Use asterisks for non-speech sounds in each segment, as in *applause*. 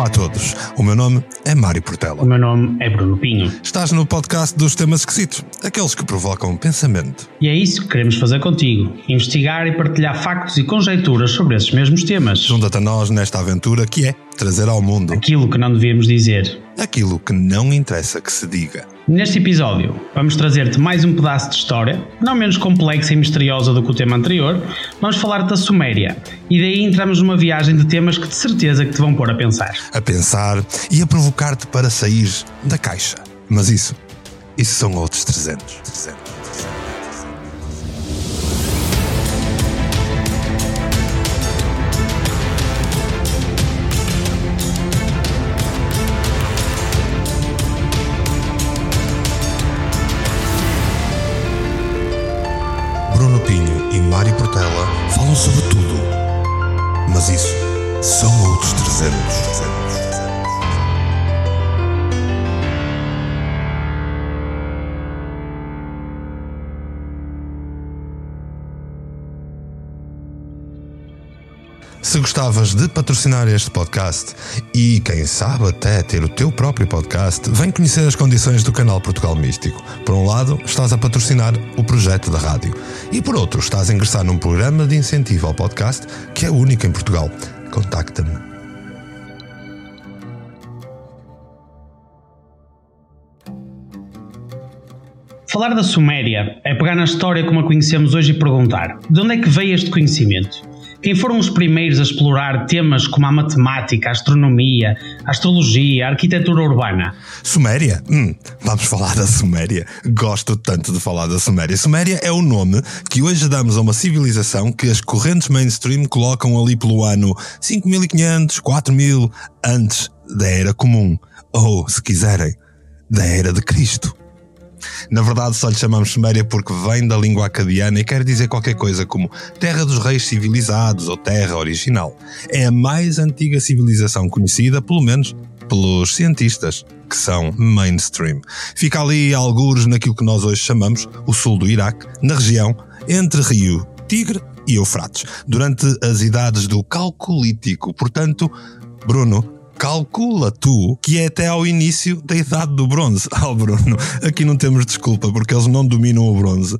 Olá a todos, o meu nome é Mário Portela. O meu nome é Bruno Pinho. Estás no podcast dos temas esquisitos, aqueles que provocam pensamento. E é isso que queremos fazer contigo: investigar e partilhar factos e conjecturas sobre esses mesmos temas. Junta-te a nós nesta aventura que é trazer ao mundo aquilo que não devíamos dizer, aquilo que não interessa que se diga. Neste episódio, vamos trazer-te mais um pedaço de história, não menos complexa e misteriosa do que o tema anterior. Vamos falar da Suméria e daí entramos numa viagem de temas que de certeza que te vão pôr a pensar. A pensar e a provocar-te para sair da caixa. Mas isso, isso são outros 300. 300. Gostavas de patrocinar este podcast e, quem sabe, até ter o teu próprio podcast, vem conhecer as condições do canal Portugal Místico. Por um lado, estás a patrocinar o projeto da rádio e, por outro, estás a ingressar num programa de incentivo ao podcast que é único em Portugal. Contacta-me. Falar da Suméria é pegar na história como a conhecemos hoje e perguntar: de onde é que veio este conhecimento? Quem foram os primeiros a explorar temas como a matemática, a astronomia, a astrologia, a arquitetura urbana? Suméria? Hum, vamos falar da Suméria. Gosto tanto de falar da Suméria. Suméria é o nome que hoje damos a uma civilização que as correntes mainstream colocam ali pelo ano 5500, 4000 antes da Era Comum. Ou, se quiserem, da Era de Cristo. Na verdade, só lhe chamamos Suméria porque vem da língua acadiana e quer dizer qualquer coisa como Terra dos Reis Civilizados ou Terra Original. É a mais antiga civilização conhecida, pelo menos pelos cientistas, que são mainstream. Fica ali algures naquilo que nós hoje chamamos o sul do Iraque, na região entre Rio Tigre e Eufrates, durante as idades do Calcolítico. Portanto, Bruno, calcula tu que é até ao início da idade do bronze. *laughs* Ah, Bruno, aqui não temos desculpa porque eles não dominam o bronze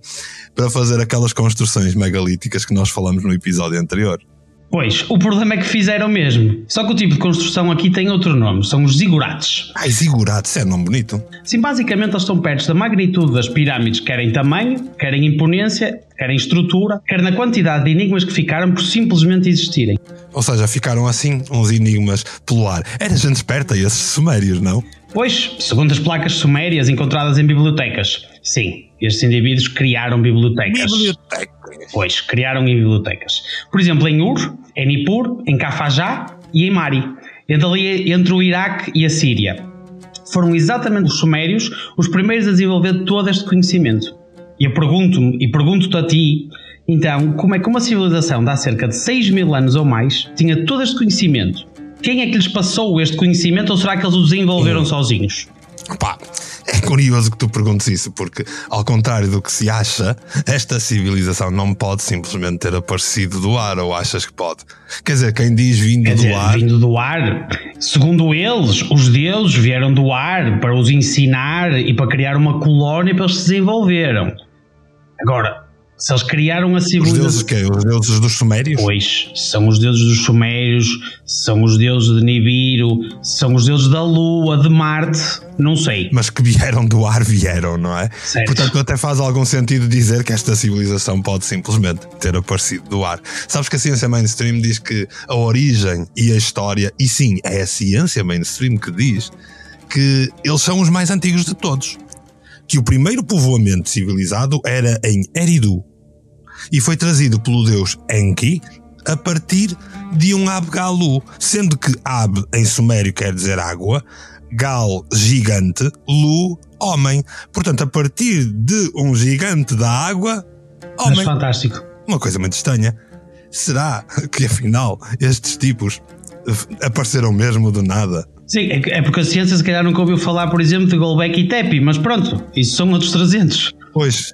para fazer aquelas construções megalíticas que nós falamos no episódio anterior. Pois, o problema é que fizeram mesmo. Só que o tipo de construção aqui tem outro nome, são os zigurates. Ai, zigurates é nome bonito. Sim, basicamente eles estão perto da magnitude das pirâmides, quer em tamanho, quer em imponência, quer em estrutura, quer na quantidade de enigmas que ficaram por simplesmente existirem. Ou seja, ficaram assim uns enigmas pelo ar. Era gente esperta esses sumérios, não? Pois, segundo as placas sumérias encontradas em bibliotecas. Sim, estes indivíduos criaram bibliotecas. Bibliotecas. Pois, criaram em bibliotecas. Por exemplo, em Ur, em Nippur, em Cafajá e em Mari, entre, o Iraque e a Síria. Foram exatamente os sumérios os primeiros a desenvolver todo este conhecimento. E eu pergunto-me, e pergunto-te a ti, então, como é que uma civilização de há cerca de 6 mil anos ou mais tinha todo este conhecimento? Quem é que lhes passou este conhecimento ou será que eles o desenvolveram hum. sozinhos? Pá, é curioso que tu perguntes isso, porque, ao contrário do que se acha, esta civilização não pode simplesmente ter aparecido do ar, ou achas que pode? Quer dizer, quem diz vindo Quer do dizer, ar. Vindo do ar, segundo eles, os deuses vieram do ar para os ensinar e para criar uma colónia para eles se desenvolveram. Agora, se eles criaram a civilização. Os deuses quê? Os deuses dos Sumérios? Pois, são os deuses dos Sumérios, são os deuses de Nibiru, são os deuses da Lua, de Marte, não sei. Mas que vieram do ar, vieram, não é? Certo. Portanto, até faz algum sentido dizer que esta civilização pode simplesmente ter aparecido do ar. Sabes que a ciência mainstream diz que a origem e a história, e sim, é a ciência mainstream que diz que eles são os mais antigos de todos. Que o primeiro povoamento civilizado era em Eridu, e foi trazido pelo deus Enki a partir de um Abgalu, sendo que Ab em sumério quer dizer água, Gal gigante, Lu homem. Portanto, a partir de um gigante da água, homem. Mas fantástico. Uma coisa muito estranha. Será que afinal estes tipos apareceram mesmo do nada? Sim, é porque a ciência se calhar nunca ouviu falar, por exemplo, de Golbeck e Tepi, mas pronto, isso são outros 300. Pois,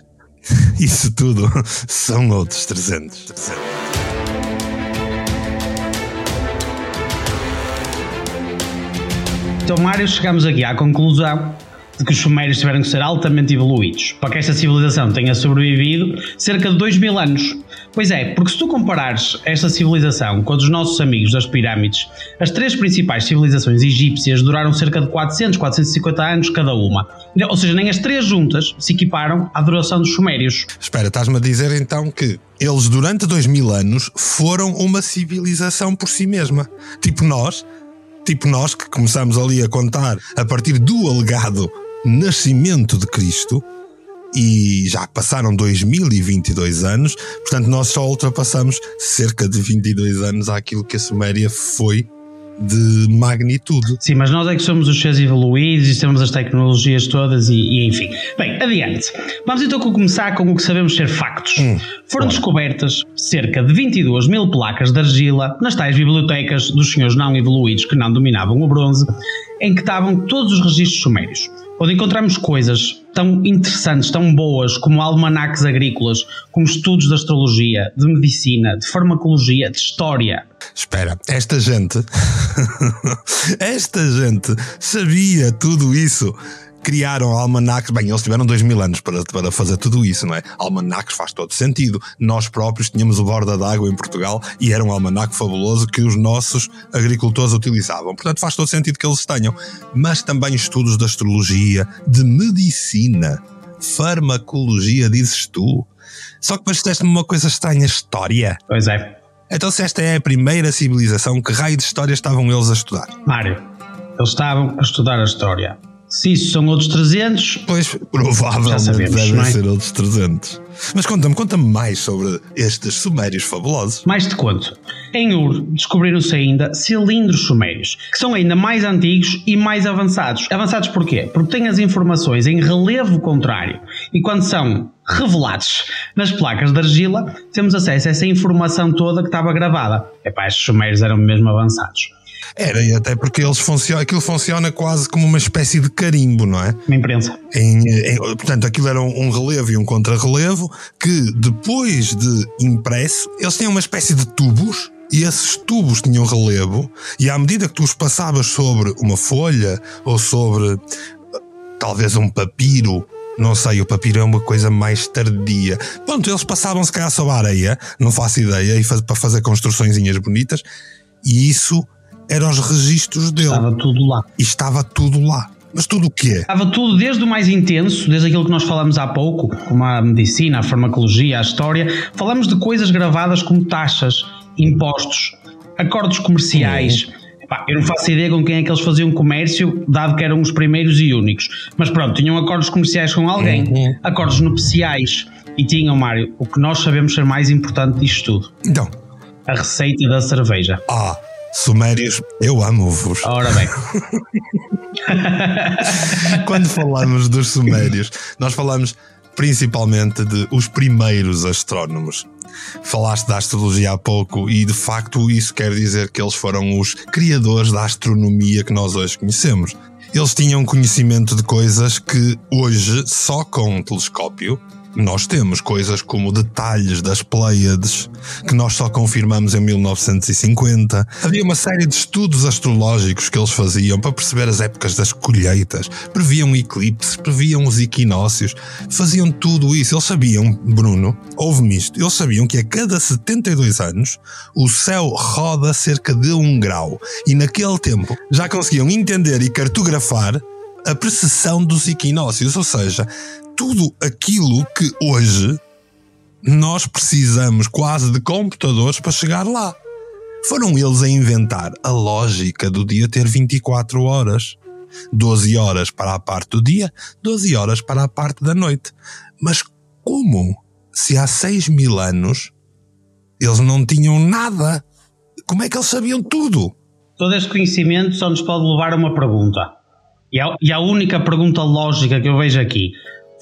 *laughs* isso tudo *laughs* são outros 300. 300. Então, Mário, chegamos aqui à conclusão que os sumérios tiveram que ser altamente evoluídos para que esta civilização tenha sobrevivido cerca de 2 mil anos. Pois é, porque se tu comparares esta civilização com a dos nossos amigos das pirâmides, as três principais civilizações egípcias duraram cerca de 400, 450 anos cada uma. Ou seja, nem as três juntas se equiparam à duração dos sumérios. Espera, estás-me a dizer então que eles durante 2 mil anos foram uma civilização por si mesma. Tipo nós, tipo nós que começamos ali a contar a partir do alegado nascimento de Cristo e já passaram 2022 anos, portanto nós só ultrapassamos cerca de 22 anos àquilo que a Suméria foi de magnitude. Sim, mas nós é que somos os seres evoluídos e temos as tecnologias todas e, e, enfim. Bem, adiante. Vamos então começar com o que sabemos ser factos. Hum, Foram descobertas cerca de 22 mil placas de argila nas tais bibliotecas dos senhores não evoluídos que não dominavam o bronze, em que estavam todos os registros sumérios onde encontramos coisas tão interessantes, tão boas, como almanaques agrícolas, como estudos de astrologia, de medicina, de farmacologia, de história. Espera, esta gente, *laughs* esta gente sabia tudo isso criaram almanacs. Bem, eles tiveram dois mil anos para, para fazer tudo isso, não é? Almanacs faz todo sentido. Nós próprios tínhamos o Borda d'Água em Portugal e era um almanac fabuloso que os nossos agricultores utilizavam. Portanto, faz todo sentido que eles tenham. Mas também estudos de astrologia, de medicina, farmacologia, dizes tu. Só que depois disseste-me uma coisa estranha: história. Pois é. Então, se esta é a primeira civilização, que raio de história estavam eles a estudar? Mário, eles estavam a estudar a história. Se isso são outros 300, pois provavelmente sabemos, devem é? ser outros 300. Mas conta-me, conta-me mais sobre estes sumérios fabulosos. Mais te conto. Em Ur descobriram-se ainda cilindros sumérios, que são ainda mais antigos e mais avançados. Avançados porquê? Porque têm as informações em relevo contrário e quando são revelados nas placas de argila, temos acesso a essa informação toda que estava gravada. Epá, estes sumérios eram mesmo avançados. Era, e até porque eles funcionam, aquilo funciona quase como uma espécie de carimbo, não é? Uma imprensa. Em, em, portanto, aquilo era um, um relevo e um contrarrelevo que depois de impresso, eles tinham uma espécie de tubos e esses tubos tinham relevo, e à medida que tu os passavas sobre uma folha ou sobre talvez um papiro, não sei, o papiro é uma coisa mais tardia. Pronto, eles passavam se calhar sobre a areia, não faço ideia, e faz, para fazer construçõezinhas bonitas, e isso eram os registros dele. Estava tudo lá. E estava tudo lá. Mas tudo o quê? Estava tudo desde o mais intenso, desde aquilo que nós falamos há pouco, como a medicina, a farmacologia, a história. Falamos de coisas gravadas como taxas, impostos, acordos comerciais. Uhum. Epá, eu não faço ideia com quem é que eles faziam comércio, dado que eram os primeiros e únicos. Mas pronto, tinham acordos comerciais com alguém, uhum. acordos nupciais. E tinham, Mário, o que nós sabemos ser mais importante disto tudo. Então. A receita da cerveja. Ah, Sumérios, eu amo-vos. Ora bem. *laughs* Quando falamos dos Sumérios, nós falamos principalmente de os primeiros astrónomos. Falaste da astrologia há pouco e de facto isso quer dizer que eles foram os criadores da astronomia que nós hoje conhecemos. Eles tinham conhecimento de coisas que hoje, só com um telescópio, nós temos coisas como detalhes das Pleiades, que nós só confirmamos em 1950. Havia uma série de estudos astrológicos que eles faziam para perceber as épocas das colheitas, previam eclipses, previam os equinócios, faziam tudo isso. Eles sabiam, Bruno, ouve-me isto, eles sabiam que a cada 72 anos o céu roda cerca de um grau e naquele tempo já conseguiam entender e cartografar a precessão dos equinócios, ou seja, tudo aquilo que hoje nós precisamos quase de computadores para chegar lá. Foram eles a inventar a lógica do dia ter 24 horas. 12 horas para a parte do dia, 12 horas para a parte da noite. Mas como? Se há 6 mil anos eles não tinham nada, como é que eles sabiam tudo? Todo este conhecimento só nos pode levar a uma pergunta. E a, e a única pergunta lógica que eu vejo aqui: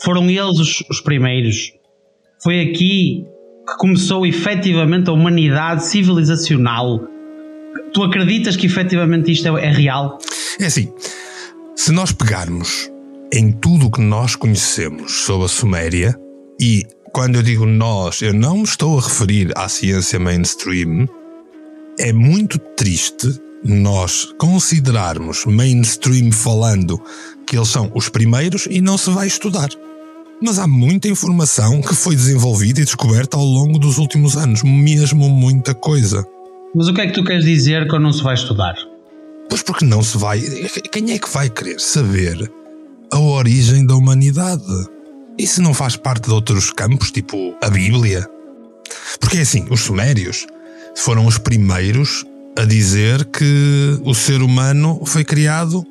foram eles os, os primeiros. Foi aqui que começou efetivamente a humanidade civilizacional. Tu acreditas que efetivamente isto é, é real? É assim, se nós pegarmos em tudo o que nós conhecemos sobre a Suméria, e quando eu digo nós, eu não me estou a referir à ciência mainstream, é muito triste nós considerarmos mainstream falando que eles são os primeiros e não se vai estudar. Mas há muita informação que foi desenvolvida e descoberta ao longo dos últimos anos, mesmo muita coisa. Mas o que é que tu queres dizer que não se vai estudar? Pois porque não se vai. Quem é que vai querer saber a origem da humanidade? Isso não faz parte de outros campos, tipo a Bíblia? Porque é assim, os Sumérios foram os primeiros a dizer que o ser humano foi criado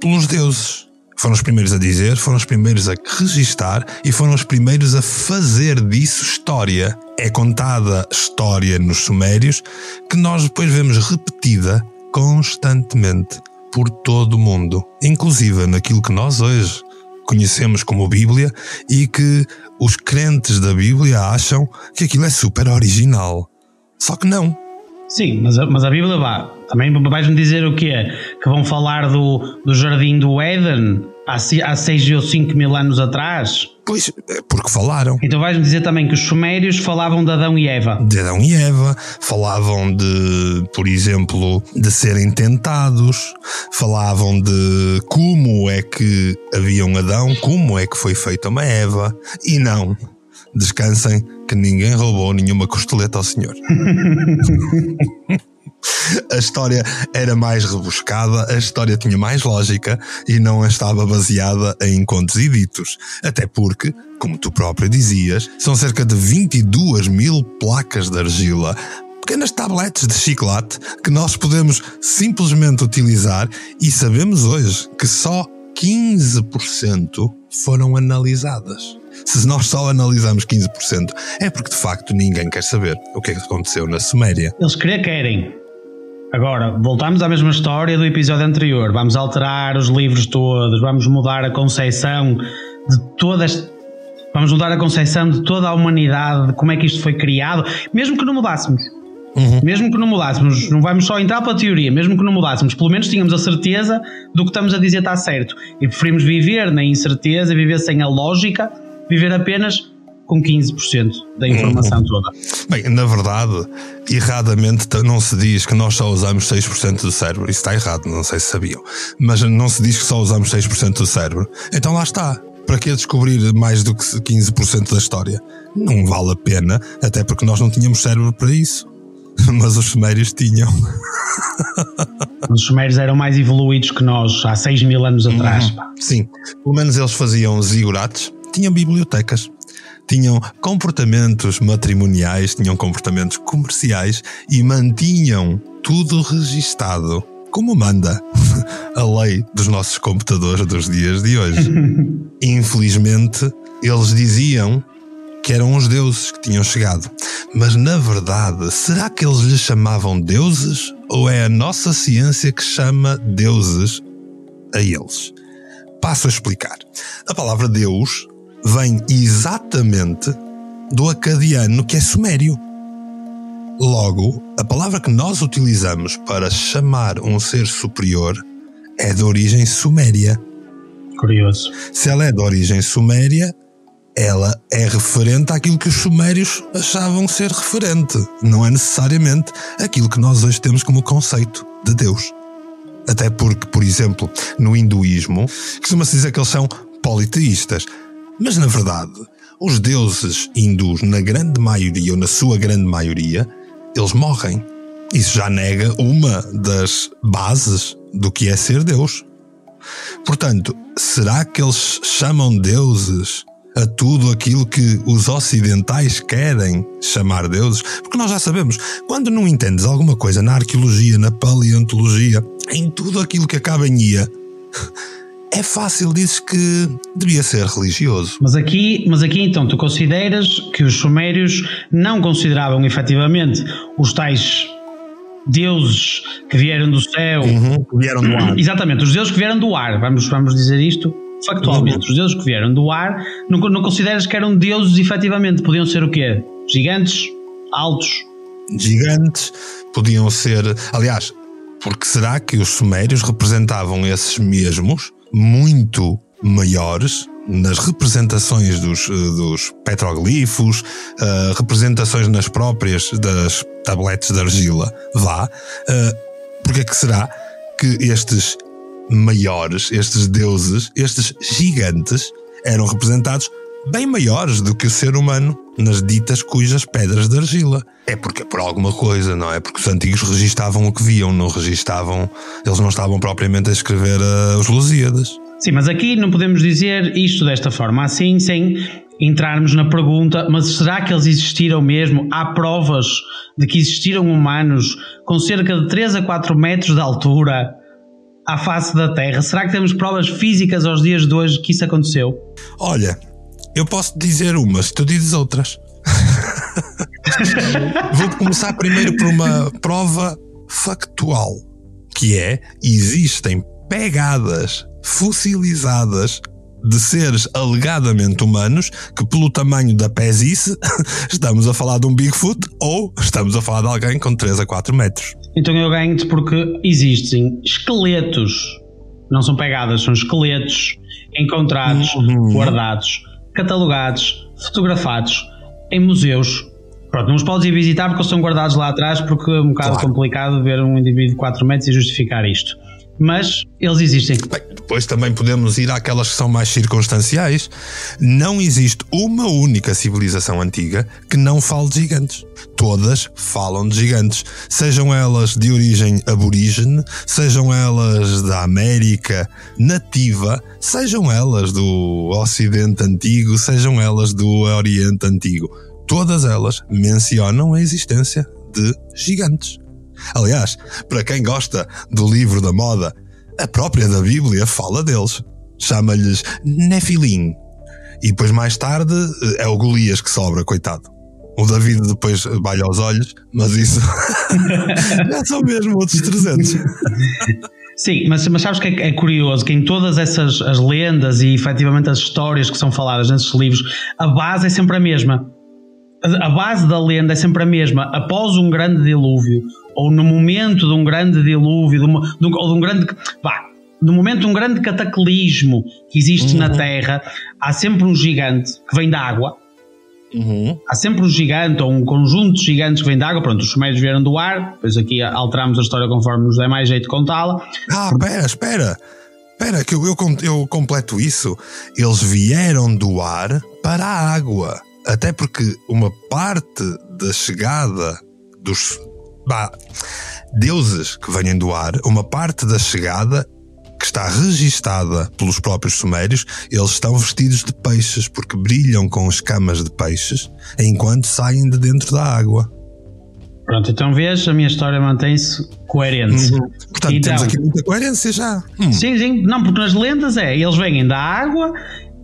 pelos deuses. Foram os primeiros a dizer, foram os primeiros a registar e foram os primeiros a fazer disso história. É contada história nos Sumérios que nós depois vemos repetida constantemente por todo o mundo, inclusive naquilo que nós hoje conhecemos como Bíblia e que os crentes da Bíblia acham que aquilo é super original. Só que não. Sim, mas a, mas a Bíblia vá. Também vais-me dizer o quê? Que vão falar do, do jardim do Éden há, há 6 ou 5 mil anos atrás? Pois, é porque falaram. Então vais-me dizer também que os sumérios falavam de Adão e Eva. De Adão e Eva, falavam de, por exemplo, de serem tentados, falavam de como é que havia um Adão, como é que foi feita uma Eva, e não, descansem que ninguém roubou nenhuma costeleta ao Senhor. *laughs* a história era mais rebuscada, a história tinha mais lógica e não estava baseada em contos e ditos. Até porque, como tu próprio dizias, são cerca de 22 mil placas de argila pequenas tabletes de chocolate que nós podemos simplesmente utilizar e sabemos hoje que só 15% foram analisadas. Se nós só analisamos 15%, é porque de facto ninguém quer saber o que é que aconteceu na Suméria. Eles querer querem. Agora, voltamos à mesma história do episódio anterior. Vamos alterar os livros todos, vamos mudar a concepção de todas. Vamos mudar a concepção de toda a humanidade, de como é que isto foi criado, mesmo que não mudássemos. Uhum. Mesmo que não mudássemos, não vamos só entrar para a teoria, mesmo que não mudássemos, pelo menos tínhamos a certeza do que estamos a dizer está certo. E preferimos viver na incerteza, viver sem a lógica, viver apenas com 15% da informação uhum. toda. Bem, na verdade, erradamente não se diz que nós só usamos 6% do cérebro. Isso está errado, não sei se sabiam. Mas não se diz que só usamos 6% do cérebro. Então lá está. Para que descobrir mais do que 15% da história? Não vale a pena, até porque nós não tínhamos cérebro para isso. *laughs* Mas os sumérios tinham. *laughs* Os sumérios eram mais evoluídos que nós há 6 mil anos atrás. Uhum. Sim, pelo menos eles faziam zigurates, tinham bibliotecas tinham comportamentos matrimoniais, tinham comportamentos comerciais e mantinham tudo registado, como manda *laughs* a lei dos nossos computadores dos dias de hoje. *laughs* Infelizmente, eles diziam que eram os deuses que tinham chegado. Mas na verdade, será que eles lhes chamavam deuses ou é a nossa ciência que chama deuses a eles? Passo a explicar. A palavra Deus vem exatamente do acadiano que é sumério. Logo, a palavra que nós utilizamos para chamar um ser superior é de origem suméria. Curioso. Se ela é de origem suméria, ela é referente àquilo que os sumérios achavam ser referente. Não é necessariamente aquilo que nós hoje temos como conceito de Deus. Até porque, por exemplo, no hinduísmo, costuma-se dizer que eles são politeístas. Mas na verdade, os deuses hindus, na grande maioria, ou na sua grande maioria, eles morrem. Isso já nega uma das bases do que é ser Deus. Portanto, será que eles chamam deuses a tudo aquilo que os ocidentais querem chamar deuses? Porque nós já sabemos, quando não entendes alguma coisa na arqueologia, na paleontologia, em tudo aquilo que acaba em ia, *laughs* é fácil, dizes que devia ser religioso. Mas aqui, mas aqui então tu consideras que os sumérios não consideravam efetivamente os tais deuses que vieram do céu, uhum, que vieram do ar. Exatamente, os deuses que vieram do ar, vamos, vamos dizer isto factualmente, uhum. os deuses que vieram do ar, não, não consideras que eram deuses efetivamente, podiam ser o quê? Gigantes? Altos? Gigantes, podiam ser, aliás, porque será que os sumérios representavam esses mesmos muito maiores nas representações dos, eh, dos petroglifos, uh, representações nas próprias das tabletes de argila, vá, uh, Porque é que será que estes maiores, estes deuses, estes gigantes, eram representados bem maiores do que o ser humano nas ditas cujas pedras de argila. É porque é por alguma coisa, não é? Porque os antigos registavam o que viam, não registavam, eles não estavam propriamente a escrever uh, os Lusíadas. Sim, mas aqui não podemos dizer isto desta forma assim, sem entrarmos na pergunta, mas será que eles existiram mesmo? Há provas de que existiram humanos com cerca de 3 a 4 metros de altura à face da Terra? Será que temos provas físicas aos dias de hoje que isso aconteceu? Olha, eu posso dizer umas, tu dizes outras. *laughs* Vou começar primeiro por uma prova factual, que é existem pegadas fossilizadas de seres alegadamente humanos que, pelo tamanho da pezice, *laughs* estamos a falar de um Bigfoot ou estamos a falar de alguém com 3 a 4 metros. Então eu ganho-te porque existem esqueletos, não são pegadas, são esqueletos encontrados, uhum. guardados catalogados, fotografados em museus. Pronto, não os podes ir visitar porque eles são guardados lá atrás porque é um bocado claro. complicado ver um indivíduo de 4 metros e justificar isto mas eles existem. Bem, depois também podemos ir àquelas que são mais circunstanciais. Não existe uma única civilização antiga que não fale de gigantes. Todas falam de gigantes, sejam elas de origem aborígene, sejam elas da América nativa, sejam elas do Ocidente antigo, sejam elas do Oriente antigo. Todas elas mencionam a existência de gigantes. Aliás, para quem gosta do livro da moda, a própria da Bíblia fala deles. Chama-lhes Nefilim. E depois, mais tarde, é o Golias que sobra, coitado. O David depois balha aos olhos, mas isso *laughs* já são mesmo outros 300. Sim, mas, mas sabes que é, é, curioso que em todas essas as lendas e efetivamente as histórias que são faladas nesses livros, a base é sempre a mesma. A, a base da lenda é sempre a mesma. Após um grande dilúvio, ou no momento de um grande dilúvio, de uma, de um, ou de um grande. Vá, no momento de um grande cataclismo que existe uhum. na Terra, há sempre um gigante que vem da água. Uhum. Há sempre um gigante ou um conjunto de gigantes que vem da água. Pronto, os sumérios vieram do ar, depois aqui alteramos a história conforme nos der mais jeito de contá-la. Ah, espera, espera. Espera, que eu, eu, eu completo isso. Eles vieram do ar para a água. Até porque uma parte da chegada dos, bah, deuses que vêm do ar, uma parte da chegada que está registada pelos próprios sumérios, eles estão vestidos de peixes porque brilham com escamas de peixes enquanto saem de dentro da água. Pronto, então vês, a minha história mantém-se coerente. Uhum. Portanto, então, temos aqui muita coerência já. Hum. Sim, sim. Não, porque nas lendas é, eles vêm da água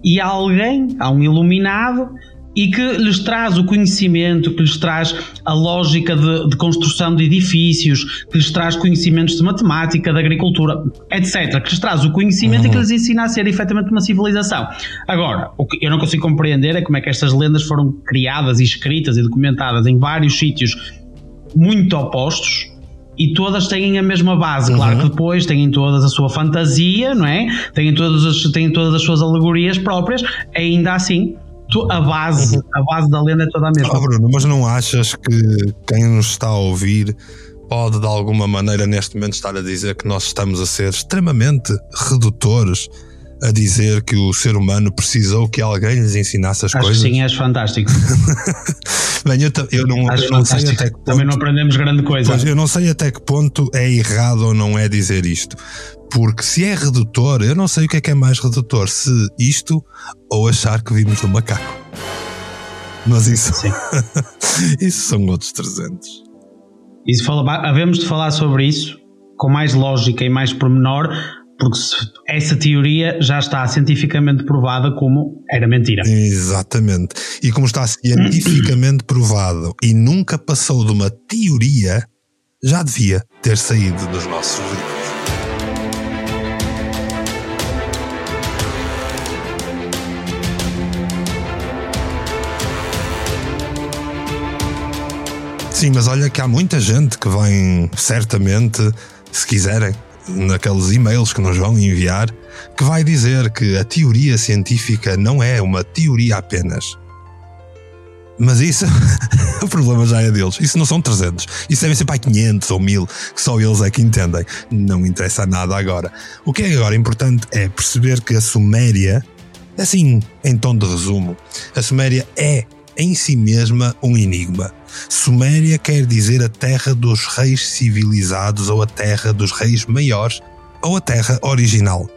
e há alguém, há um iluminado e que lhes traz o conhecimento, que lhes traz a lógica de, de, construção de edifícios, que lhes traz conhecimentos de matemática, de agricultura, etc. Que lhes traz o conhecimento uhum. e que uhum. lhes ensina a ser efetivamente uma civilização. Agora, o que eu não consigo compreender é como é que estas lendas foram criadas e escritas e documentadas em vários sítios muito opostos e todas têm a mesma base. Uhum. Claro que depois têm todas a sua fantasia, não é? Têm todas as, têm todas as suas alegorias próprias, ainda assim a base, uhum. a base da lenda é toda a mesma. Oh, Bruno, mas não achas que quem nos está a ouvir pode de alguma maneira neste momento estar a dizer que nós estamos a ser extremamente redutores a dizer que o ser humano precisou que alguém lhes ensinasse as Acho coisas? sim, és fantástico. *laughs* Bem, eu, eu não, eu não sei até que ponto, Também não aprendemos grande coisa. Pois, eu não sei até que ponto é errado ou não é dizer isto. Porque se é redutor, eu não sei o que é que é mais redutor, se isto ou achar que vimos do macaco. Mas isso, *laughs* isso são outros 300. Isso fala, havemos de falar sobre isso com mais lógica e mais pormenor, porque essa teoria já está cientificamente provada como era mentira. Exatamente. E como está cientificamente provado e nunca passou de uma teoria, já devia ter saído dos nossos livros. Sim, mas olha que há muita gente que vem, certamente, se quiserem, naqueles e-mails que nos vão enviar, que vai dizer que a teoria científica não é uma teoria apenas. Mas isso, *laughs* o problema já é deles. Isso não são 300. Isso devem ser para 500 ou 1000, que só eles é que entendem. Não interessa nada agora. O que é agora importante é perceber que a Suméria, assim, em tom de resumo, a Suméria é em si mesma um enigma. Suméria quer dizer a terra dos reis civilizados ou a terra dos reis maiores ou a terra original.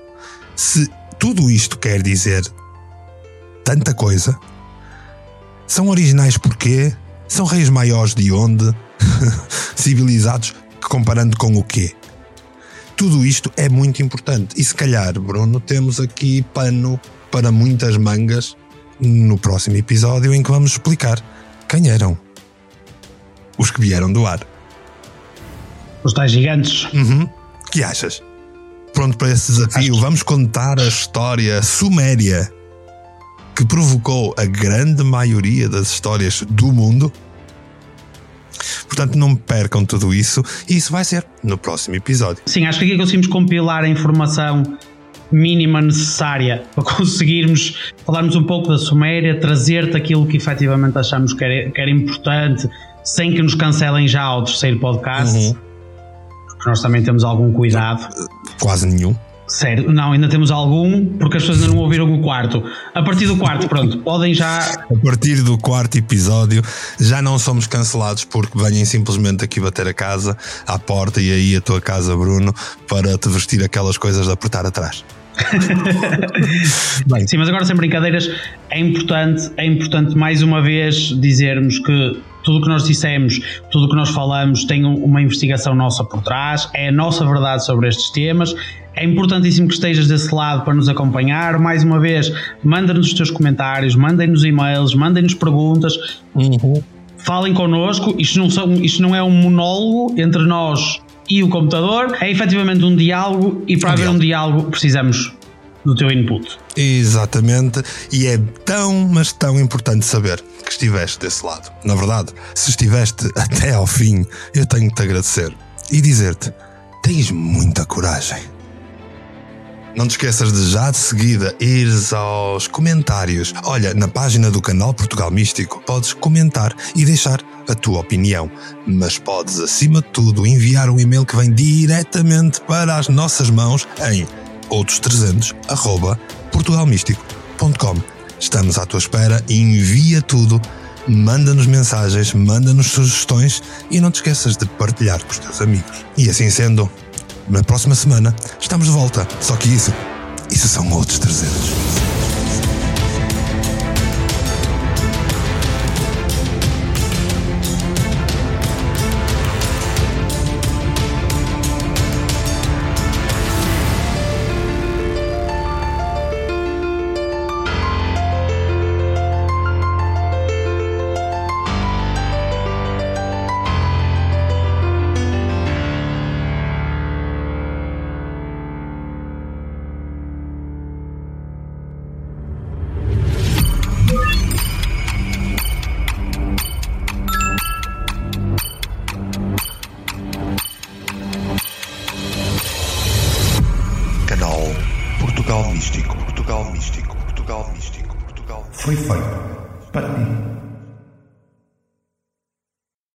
Se tudo isto quer dizer tanta coisa, são originais porquê? São reis maiores de onde? *laughs* Civilizados, comparando com o quê? Tudo isto é muito importante. E se calhar, Bruno, temos aqui pano para muitas mangas no próximo episódio em que vamos explicar quem eram os que vieram do ar. Os tais gigantes. Uhum. que achas? Pronto para esse desafio, Acho... vamos contar a história suméria que provocou a grande maioria das histórias do mundo. Portanto, não percam tudo isso e isso vai ser no próximo episódio. Sim, acho que aqui conseguimos compilar a informação mínima necessária para conseguirmos falarmos um pouco da Suméria, trazer-te aquilo que efetivamente achamos que era, que era, importante, sem que nos cancelem já ao terceiro podcast, uhum. porque nós também temos algum cuidado. Quase nenhum. Sério, não, ainda temos algum, porque as pessoas ainda não ouviram o quarto. A partir do quarto, pronto, podem já. A partir do quarto episódio, já não somos cancelados porque venham simplesmente aqui bater a casa, à porta e aí a tua casa, Bruno, para te vestir aquelas coisas de apertar atrás. Sim, mas agora sem brincadeiras, é importante, é importante mais uma vez dizermos que tudo o que nós dissemos, tudo o que nós falamos tem uma investigação nossa por trás, é a nossa verdade sobre estes temas. É importantíssimo que estejas desse lado para nos acompanhar. Mais uma vez, manda-nos os teus comentários, mandem-nos e-mails, mandem-nos perguntas. Uhum. Falem connosco. Isto não, são, isto não é um monólogo entre nós e o computador. É efetivamente um diálogo e para um haver diálogo. um diálogo precisamos do teu input. Exatamente, e é tão, mas tão importante saber que estiveste desse lado. Na verdade, se estiveste *laughs* até ao fim, eu tenho que te agradecer e dizer-te: tens muita coragem. Não te esqueças de já de seguida ires aos comentários. Olha, na página do canal Portugal Místico podes comentar e deixar a tua opinião, mas podes acima de tudo enviar um e-mail que vem diretamente para as nossas mãos em outros300@portugalmístico.com. Estamos à tua espera envia tudo. Manda-nos mensagens, manda-nos sugestões e não te esqueças de partilhar com os teus amigos. E assim sendo, na próxima semana estamos de volta. Só que isso, isso são outros 300.